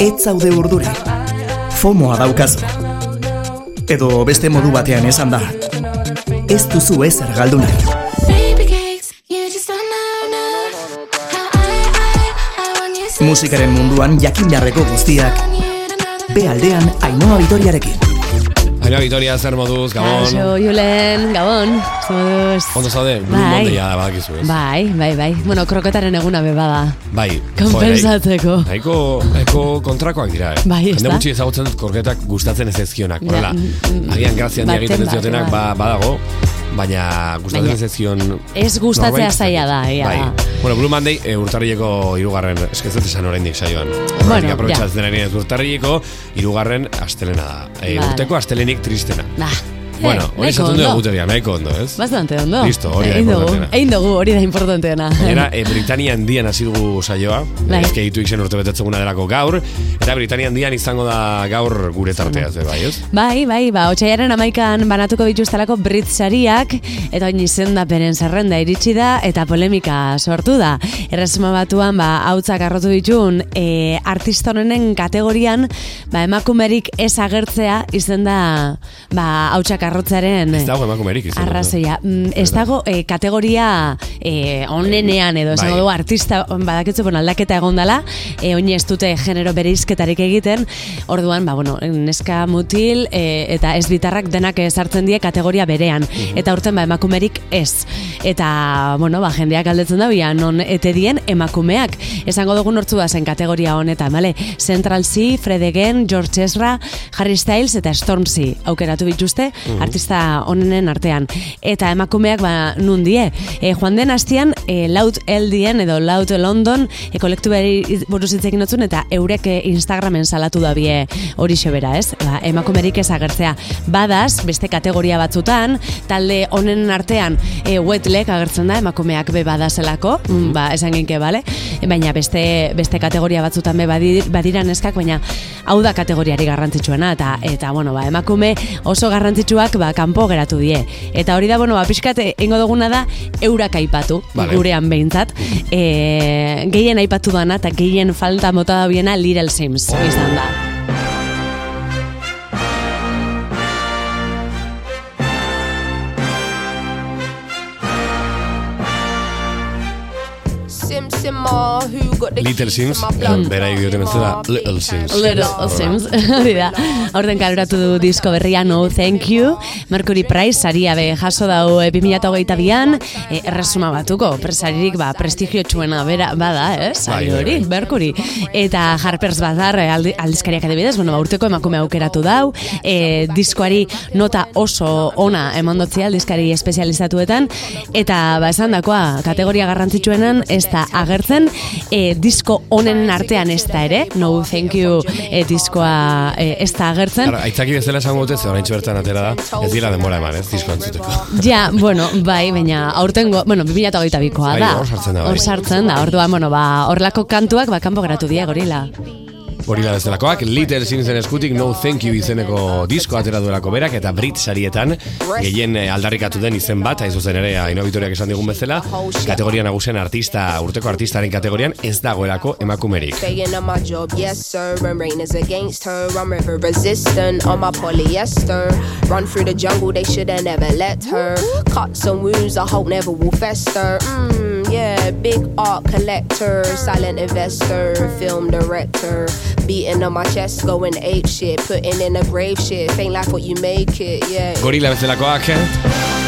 Ez zaude urduri. Fomoa daukazu. Edo beste modu batean esan da. Ez duzu ezer galdu nahi. Musikaren munduan jakin beharreko guztiak. P aldean Ainhoa Vitoriarekin. Ainhoa Vitoria, zer moduz, Gabon. Kaixo, Julen, Gabon. zer moduz. Ondo zaude, Blue Bai. Monday da badakizu ez. Bai, bai, bai. Bueno, kroketaren eguna bebada. Bai. Konpensatzeko. joder, Nahiko, nahiko kontrakoak dira, eh? Bai, ez da? gutxi ezagutzen dut korketak gustatzen ez ezkionak. Ja, Horrela, mm, mm, agian grazia handia baten egiten ez bat, diotenak bai. ba, badago, baina gustatzen ez ezkion... ez gustatzea zaila da, egia Bai. da. Bueno, Blue Monday, e, urtarrileko irugarren, eskezet esan oraindik saioan. Bueno, Horregatik aprobetxatzen ja. ari naiz urtarrileko irugarren astelena da. E, Vale. Urteko astelenik tristena. Bah, Bueno, eh, hori nahiko esaten dugu ondo. guteria, nahiko ondo, ez? Bastante ondo. Listo, hori da importanteena. Egin dugu, hori da importanteena. Gainera, e, Britania handian hasi dugu saioa, Bai. ezke ditu iksen urte betetzeguna delako gaur, eta Britania handian izango da gaur gure tartea, ze bai, ez? Bai, bai, ba, otxaiaren amaikan banatuko bituztelako Brit sariak, eta oin izendapenen zerrenda iritsi da, eta polemika sortu da. Erresuma batuan, ba, hautzak arrotu ditun, e, artista honenen kategorian, ba, emakumerik ez agertzea izen da, ba, hautsak arrotzearen Ez dago emakumerik izan. arrazoia. Mm, ez dago e, kategoria e, onenean edo, esango Bai. dugu artista, badakitzu, bueno, aldaketa egon dela, e, oin ez dute genero bereizketarik egiten, orduan, ba, bueno, neska mutil e, eta ez bitarrak denak sartzen die kategoria berean. Eta urten, ba, emakumerik ez. Eta, bueno, ba, jendeak aldetzen da, bia, non ete dien emakumeak. Esango dugu nortzu da zen kategoria honetan, bale? Central C, Fred Again, George Ezra, Harry Styles eta Stormzy aukeratu bituzte artista onenen artean. Eta emakumeak ba nun die. E, joan den astian e, Loud Eldien edo Loud London e, kolektubari buruz hitz egin dutzun eta eurek e, Instagramen salatu da bie hori bera, ez? Ba, emakumerik ez agertzea. Badaz, beste kategoria batzutan, talde honen artean e, wetlek agertzen da emakumeak be badazelako, mm, ba, esan ginke, bale? Baina beste, beste kategoria batzutan be badi- badira neskak, baina hau da kategoriari garrantzitsuena eta eta bueno, ba, emakume oso garrantzitsuak ba kanpo geratu die. Eta hori da bueno, ba pixkat eingo duguna da eurak aipatu Vale. gurean behintzat. E, gehien aipatu dana eta gehien falta mota da biena Little Sims izan da. Little Sims, bera dioten bezala, Little Sims. Little Sims, hori da. Aurten kaloratu du disko berria No Thank You, Mercury Prize saria be jaso dau 2022an, e, erresuma batuko, presaririk ba prestigio txuena bera bada, ez? Sari Bai, bai, hori, bai. Mercury. Eta Harper's Bazaar eh, aldi, aldizkariak adibidez, bueno, ba, urteko emakume aukeratu dau, e, diskoari nota oso ona emandotzia aldizkari espezializatuetan, eta ba esan dakoa, kategoria garrantzitsuenan ez da agertzen, e, disko honen artean ez da ere, No Thank You e, diskoa e, ez da agertzen, Claro, aitzaki bezala esango dute, ze oraintxe bertan atera da, ez dira denbora eman, ez, disko antzuteko. Ja, bueno, bai, baina aurtengo, bueno, 2022koa Bai, da. hor sartzen da, bai. Hor sartzen da. Orduan, bueno, ba, horrelako kantuak ba kanpo geratu die gorila. Gorila bezalakoak, Little Simsen eskutik No Thank You izeneko disko atera duelako berak eta Brit sarietan gehien eh, aldarrikatu den izen bat, hain zuzen ere Ainhoa Vitoriak esan digun bezala, kategoria nagusen artista, urteko artistaren kategorian ez dagoelako emakumerik. Run through the jungle, they should never let her. Cuts and wounds, I hope never will fester. Mmm, yeah, big art collector, silent investor, film director. Beating on my chest, going ape shit, putting in a grave shit. Ain't like what you make it, yeah. Gorila bezalakoak,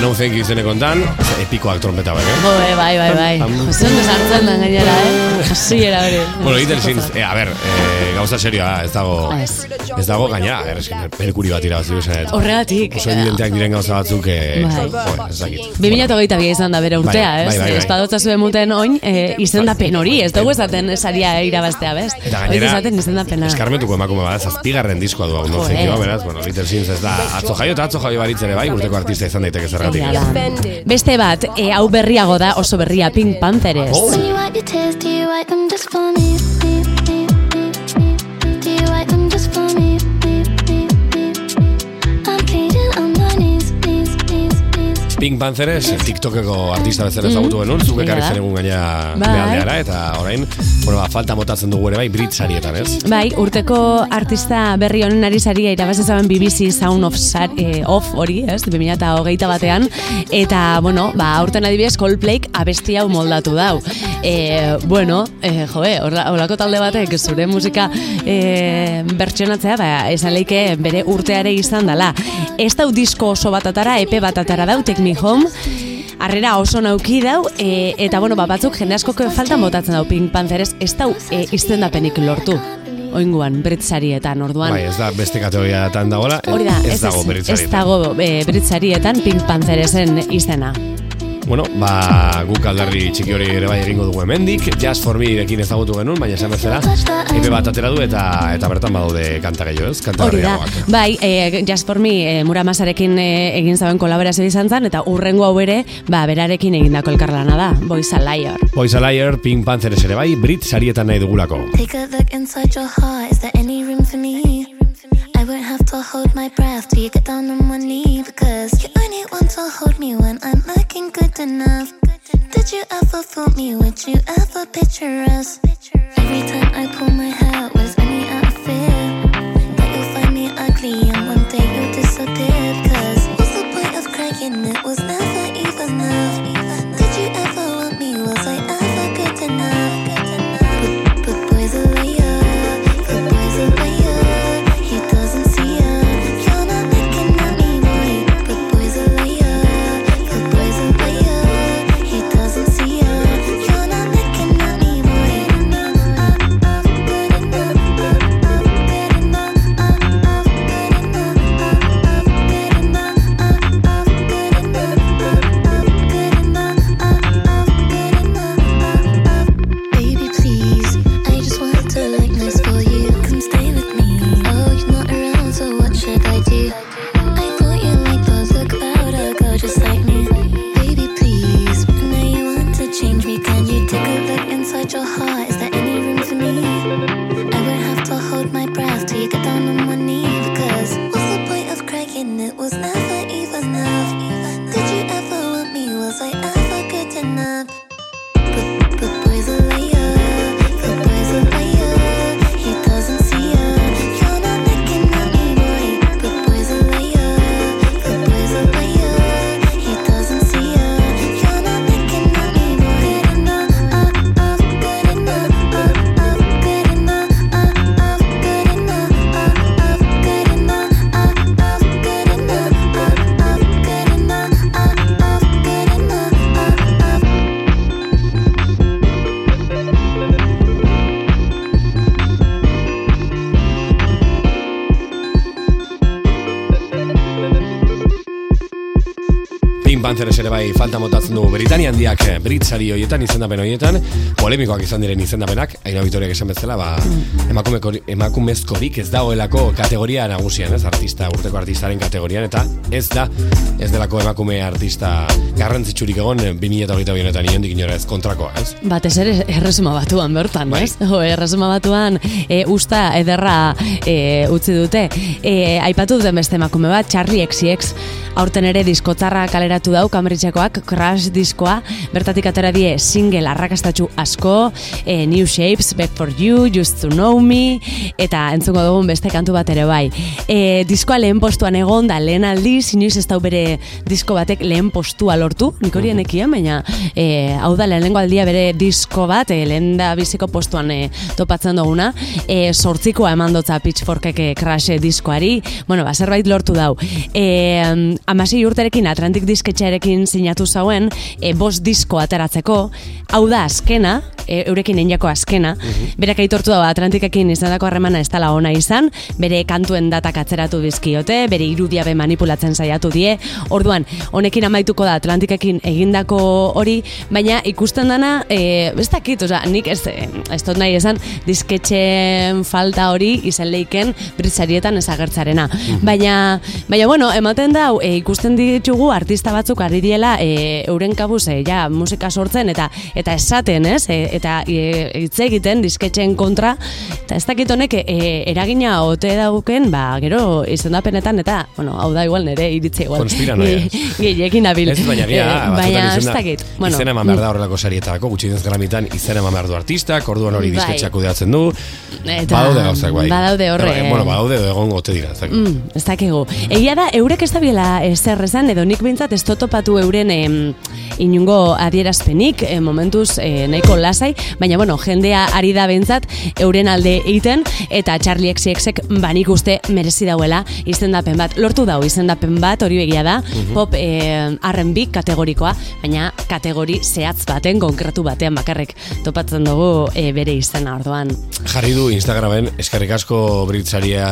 No Thank You izeneko ondan, epikoak trompeta bai, eh? Bai, bai, bai. Jose ondo sartzen da gainera, eh? Hasiera hori. Bueno, Little Sims, eh, a ber, eh, gauza serioa, ez dago, Ez. ez dago gainera, er, eskin, pelkuri bat irabazi esan, Horregatik. oso evidenteak diren gauza batzuk, eh, Bai. jo, ez dakit. 2022 bi izan da bere urtea, Bai, ez? bai, bai, bai. Espadotza zuen muten oin, e, izendapen hori, ez dugu esaten saria irabaztea, bez? Eta gainera, izaten izendapena. eskarmetuko emakume bada, zazpigarren diskoa du hau, no You, beraz, bueno, Little Sims ez da, atzo jaio eta atzo jaio baritz ere bai, urteko artista izan daiteke zergatik. Beste bat, e, hau berriago da, oso berria, Pink Panthers. Oh. Pink Panthers, TikTokeko artista bezala ezagutu genuen, zuk egia ekarri da. zen egun gaina Bai. behaldeara, eta orain, bueno, ba, falta motatzen dugu ere bai, Brit sarietan, ez? Bai, urteko artista berri honen ari saria irabazi zaben BBC Sound of, Sar, eh, of hori, ez, 2008 batean, eta, bueno, ba, aurten adibidez Coldplayk abesti hau moldatu dau. E, bueno, e, joe, horla- horlako talde batek zure musika e, bertsionatzea, ba, esan leike bere urteare izan dela. Ez dau disko oso bat atara, epe bat atara dau, Take Me Home, Arrera oso nauki dau, e, eta bueno, ba, batzuk jende askoko falta botatzen dau Pink Panthers, ez dau e, izendapenik lortu. Oinguan, Britsarietan, orduan. Bai, ez da beste kategoriatan dagoela, Hori da, ez, dago Brit ez dago e, Britsarietan Pink Pantheresen izena. Bueno, ba, guk aldarri txiki hori ere bai egingo dugu hemendik, Just for Me ekin ezagutu genuen, baina esan bezala, epe bat atera du eta eta bertan badaude kanta gehiago, ez? Kanta Hori da, berriagoak. bai, e, Just for Me e, Muramasarekin e, egin zaben kolaborazio izan zen, eta urrengo hau ere, ba, berarekin egindako elkarlana da, Boys a Liar. Boys a Liar, Pink Panthers ere bai, Brit sarietan nahi dugulako. Take a look inside your heart. Is there any room for me? Won't have to hold my breath till you get down on one knee because you're only want to hold me when I'm looking good enough. Did you ever fool me? Would you ever picture us? Every time I pull my hair was only out of fear that you'll find me ugly and one day you'll disappear. Because what's the point of crying? It was never even enough. What should ere bai falta motatzen dugu. Britania handiak eh, Britsari hoietan izendapen hoietan polemikoak izan diren izendapenak Aina Vitoriak esan bezala ba, emakumezkorik ez dagoelako kategoria nagusian ez? Artista urteko artistaren kategorian eta ez da ez delako emakume artista garrantzitsurik egon eh, 2008 honetan inondik inora ez kontrakoa ez Batez ere erresuma batuan bertan, Bai. ez? Jo, erresuma batuan e, usta ederra e, utzi dute. E, aipatu duten beste emakume bat, Charlie XCX, aurten ere diskotzarra kaleratu dau, Cambridgeakoak, Crash diskoa, bertatik atera die single arrakastatxu asko, e, New Shapes, Back for You, Used to Know Me, eta entzungo dugun beste kantu bat ere bai. E, diskoa lehen postuan egon da, lehen aldiz, inoiz ez dau bere disko batek lehen postua lortu, nik hori nekien, baina e, hau da lehenengo aldia bere disko bat, e, lehen da biziko postuan e, topatzen duguna, e, sortzikoa eman dotza Pitchforkek e, Crash diskoari, bueno, ba, zerbait lortu dau. E, amasei urterekin Atlantic disketxearekin sinatu zauen, e, bost disko ateratzeko, hau da azkena, e, eurekin einako azkena, berak aitortu dago Atlantikekin izandako harremana ez dela ona izan, bere kantuen datak atzeratu bizkiote, bere irudia be manipulatzen saiatu die, orduan, honekin amaituko da Atlantikekin egindako hori, baina ikusten dana, e, ez dakit, oza, nik ez, eh, ez dut nahi esan, disketxeen falta hori izan leiken britsarietan ezagertzarena. Baina, baina, bueno, ematen da, e, ikusten ditugu artista batzuk ari diela e, euren kabuz e, ja, musika sortzen eta eta esaten, ez? E, eta e, hitz egiten disketxeen kontra eta ez dakit honek e, eragina ote dauken, ba, gero izendapenetan eta, bueno, hau da igual nere iritzi igual. Konspiranoia. Ge- Gehiekin abil. Ez, baina gira, Eh, baina ez dakit. Bueno, izena eman behar da horrelako sarietarako, gutxienez gramitan izena eman behar du artistak, orduan hori Bai. disketxak kudeatzen du, Eta- badaude gauzak bai. badaude horre. Eh, Bueno, badaude egon gote dira, ez dakit. Mm, ez dakigu. Egia da, eurek ez dabiela ezer esan, edo nik behintzat ez topatu euren em, inungo adierazpenik, eh, momentuz eh, nahiko lasai, baina bueno, jendea ari da behintzat euren alde egiten, eta Charlie XCXek banik uste merezi dauela izendapen bat. Lortu dau izendapen bat, hori begia da, pop eh, R&B kategorikoa, baina kategori zehatz baten, konkretu batean bakarrik topatzen dugu eh, bere izena orduan. Jarri du Instagramen eskerrik asko Britzaria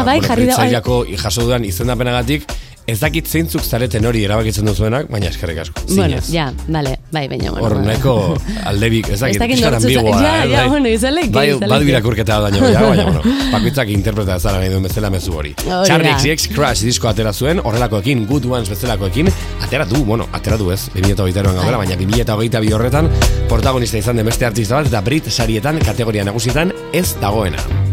Ah, bai, jarri da, Britzaiako jaso dudan izendapenagatik ez dakit zeintzuk zareten hori erabakitzen duzuenak, baina eskerrik asko. Bueno, Zinez. ja, dale, bai, baina, bueno. Hor bueno. nahiko aldebik, ez dakit, nortzuk- ambigoa. Ja, eh, ja, bai. bueno, izaleke, Bai, izaleke. badu irakurketa da baina, ja, baina, bueno, bakoitzak interpreta zara nahi duen bezala mezu hori. Hori Charlie. XCX Crash disko atera zuen, horrelakoekin, Good Ones bezalakoekin, atera du, bueno, atera du ez, 2008an gaudela, Bai. baina 2008 bi horretan, protagonista izan den beste artista bat, eta Brit sarietan, kategoria nagusietan, ez dagoena.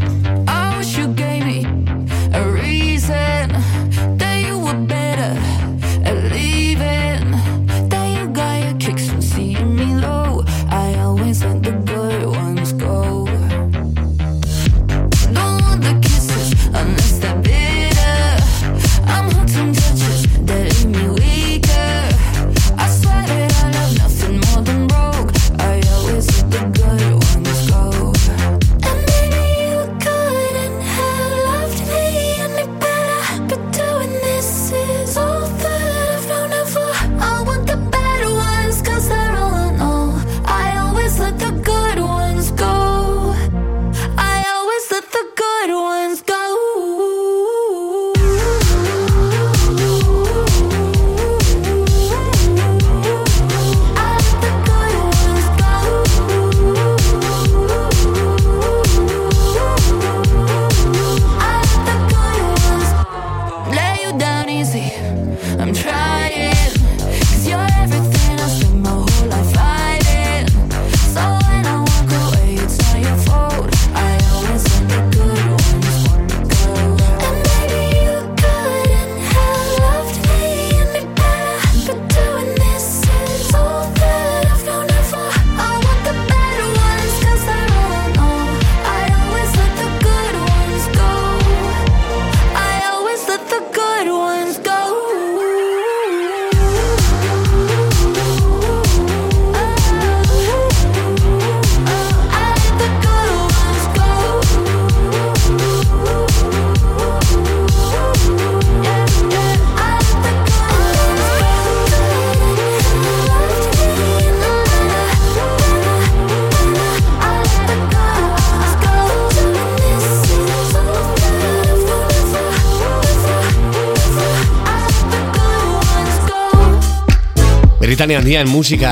Britania handian musika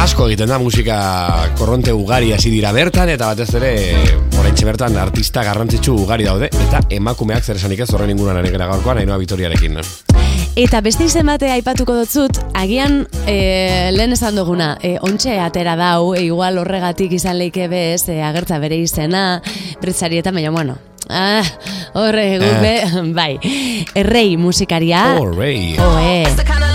asko egiten da, musika korronte ugari hasi dira bertan, eta batez ere, oraintxe bertan, artista garrantzitsu ugari daude, eta emakumeak zer esanik ez horren inguruan ari gara gaurkoan, Ainhoa Vitoriarekin. Eta beste izen bate aipatuko dutzut, agian e, lehen esan duguna, e, ontxe atera dau, e, igual horregatik izan leike bez, e, agertza bere izena, britzarietan, baina bueno, ah, horre, guk be, bai, errei musikaria, Oh, Ray. oe,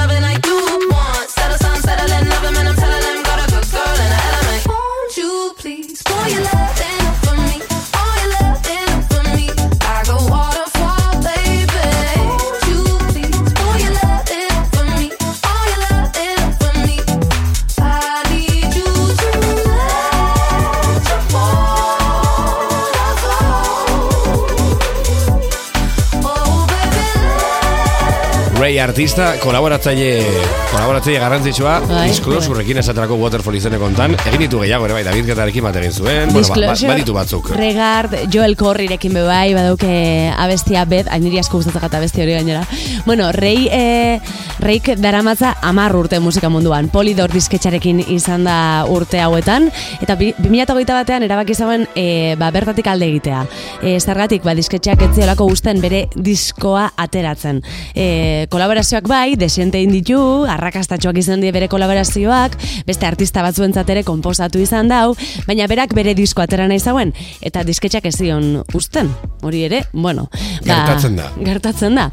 Ray artista, kolaboratzaile, kolaboratzaile garrantzitsua, Bai, Disclosurekin esaterako Waterfall izene kontan, egin ditu gehiago ere bai, David Getarekin bat egin zuen, bueno, ba, ba, baditu batzuk. Regard, Joel Corrirekin be bai, badauke abestia bet, hainiri asko gustatzen gata abesti hori gainera. Bueno, Rei, e, Reik daramatza amar urte musika munduan. Polydor disketxarekin izan da urte hauetan, eta bi- 2008 batean erabaki zauen e, ba, bertatik alde egitea. E, zergatik, ba, disketxeak etziolako gusten bere diskoa ateratzen. E, kolaborazioak bai, desiente ditu, arrakastatxoak izan die bere kolaborazioak, beste artista batzuentzat ere konposatu izan dau, baina berak bere disko atera nahi zauen, eta disketxak ez zion usten, hori ere, bueno. Gertatzen da. Gertatzen da.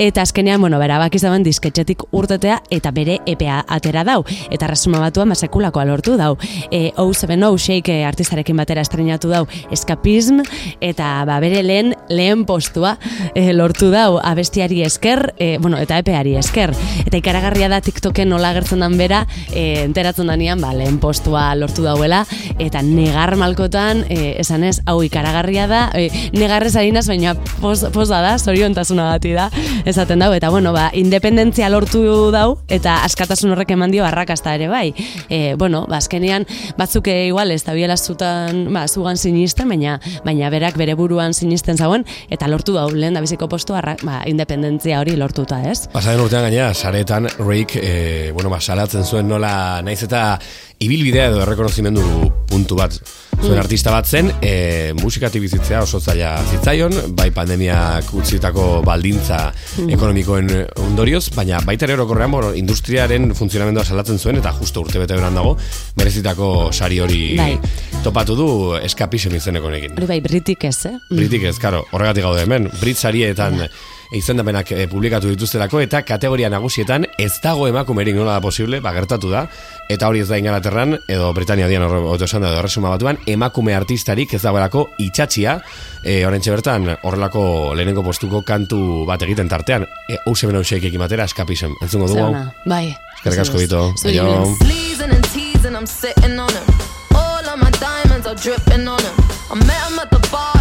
Eta azkenean, bueno, bera bak izaben disketxetik urtetea, eta bere EPA atera dau, eta resuma batua masekulakoa lortu dau. E, O7O Shake eh, artistarekin batera estrenatu dau Escapism, eta ba, bere lehen, lehen postua eh, lortu dau abestiari esker, e, bueno, eta epeari esker. Eta ikaragarria da TikToken nola agertzen dan bera, e, enteratzen danian, ba, lehen postua lortu dauela, eta negar malkotan, e, esan ez, hau ikaragarria da, e, negarrez harinaz, baina pos, posa da, zoriontasuna bati da, esaten dau, eta bueno, ba, independentzia lortu dau, eta askatasun horrek eman dio arrakasta ere bai. E, bueno, ba, azkenean, batzuk e, igual ez da biela zutan, ba, zugan sinisten, baina, baina berak bere buruan sinisten zauen, eta lortu dau, lehen da biziko postu, arra, ba, independentzia hori lortuta, ez? Pasaren urtean gaina, saretan Rake, e, bueno, ba, salatzen zuen nola, naiz eta ibilbidea edo errekonozimendu puntu bat zuen artista bat zen, e, musikatik bizitzea oso zaila zitzaion, bai pandemiak utzitako baldintza ekonomikoen ondorioz, baina baita ere orokorrean, bueno, industriaren funtzionamendua salatzen zuen, eta justo urte beran dago, merezitako sari hori Bai. topatu du eskapisem izeneko nekin. Hori bai, britik ez, eh? Britik ez, karo, horregatik gaude hemen, Brit sarietan izendamenak eh, publikatu dituztelako eta kategoria nagusietan ez dago emakumerik nola da posible, ba, gertatu da, eta hori ez da Ingalaterran, edo Britania dian horre, oto esan da, edo erresuma batuan, emakume artistarik ez dagoelako itxatxia, e, horrentxe bertan, horrelako lehenengo postuko kantu bat egiten tartean, e, Ouseben Ouseik ekin batera, eskapisem, entzungo dugu, hau? Bai. Eskerrik asko, Bito. Aio. teasing, I'm sitting on him. All of my diamonds are dripping on him. I met him at the bar,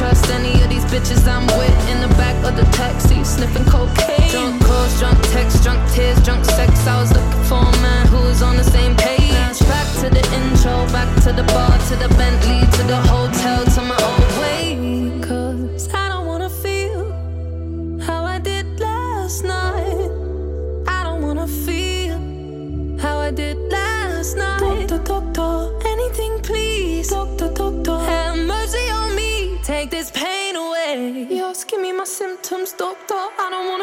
Trust any of these bitches I'm with in the back of the taxi, sniffing cocaine. Drunk calls, drunk texts, drunk tears, drunk sex. I was looking for a man who was on the same page. Back to the intro, back to the bar, to the Bentley, to the hotel, to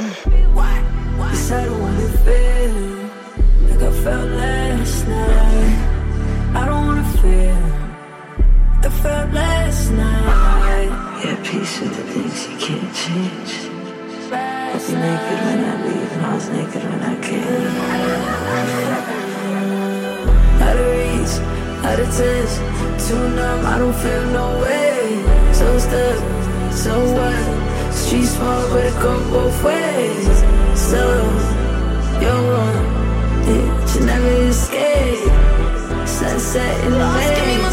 feel. I don't wanna feel like I felt last night. I don't wanna feel like I felt last night. Yeah, peace with the things you can't change. I was naked when I leave, and I was naked when I came. Out of reach, out of touch, too numb, I don't feel no way. So stuck, so what? Street smart, but it go both ways. So, you're wrong, yeah, you never escape. Sunset in the Give me my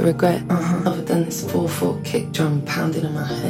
to regret. Uh-huh. Other than this 4 4 kick drum pounding in my head.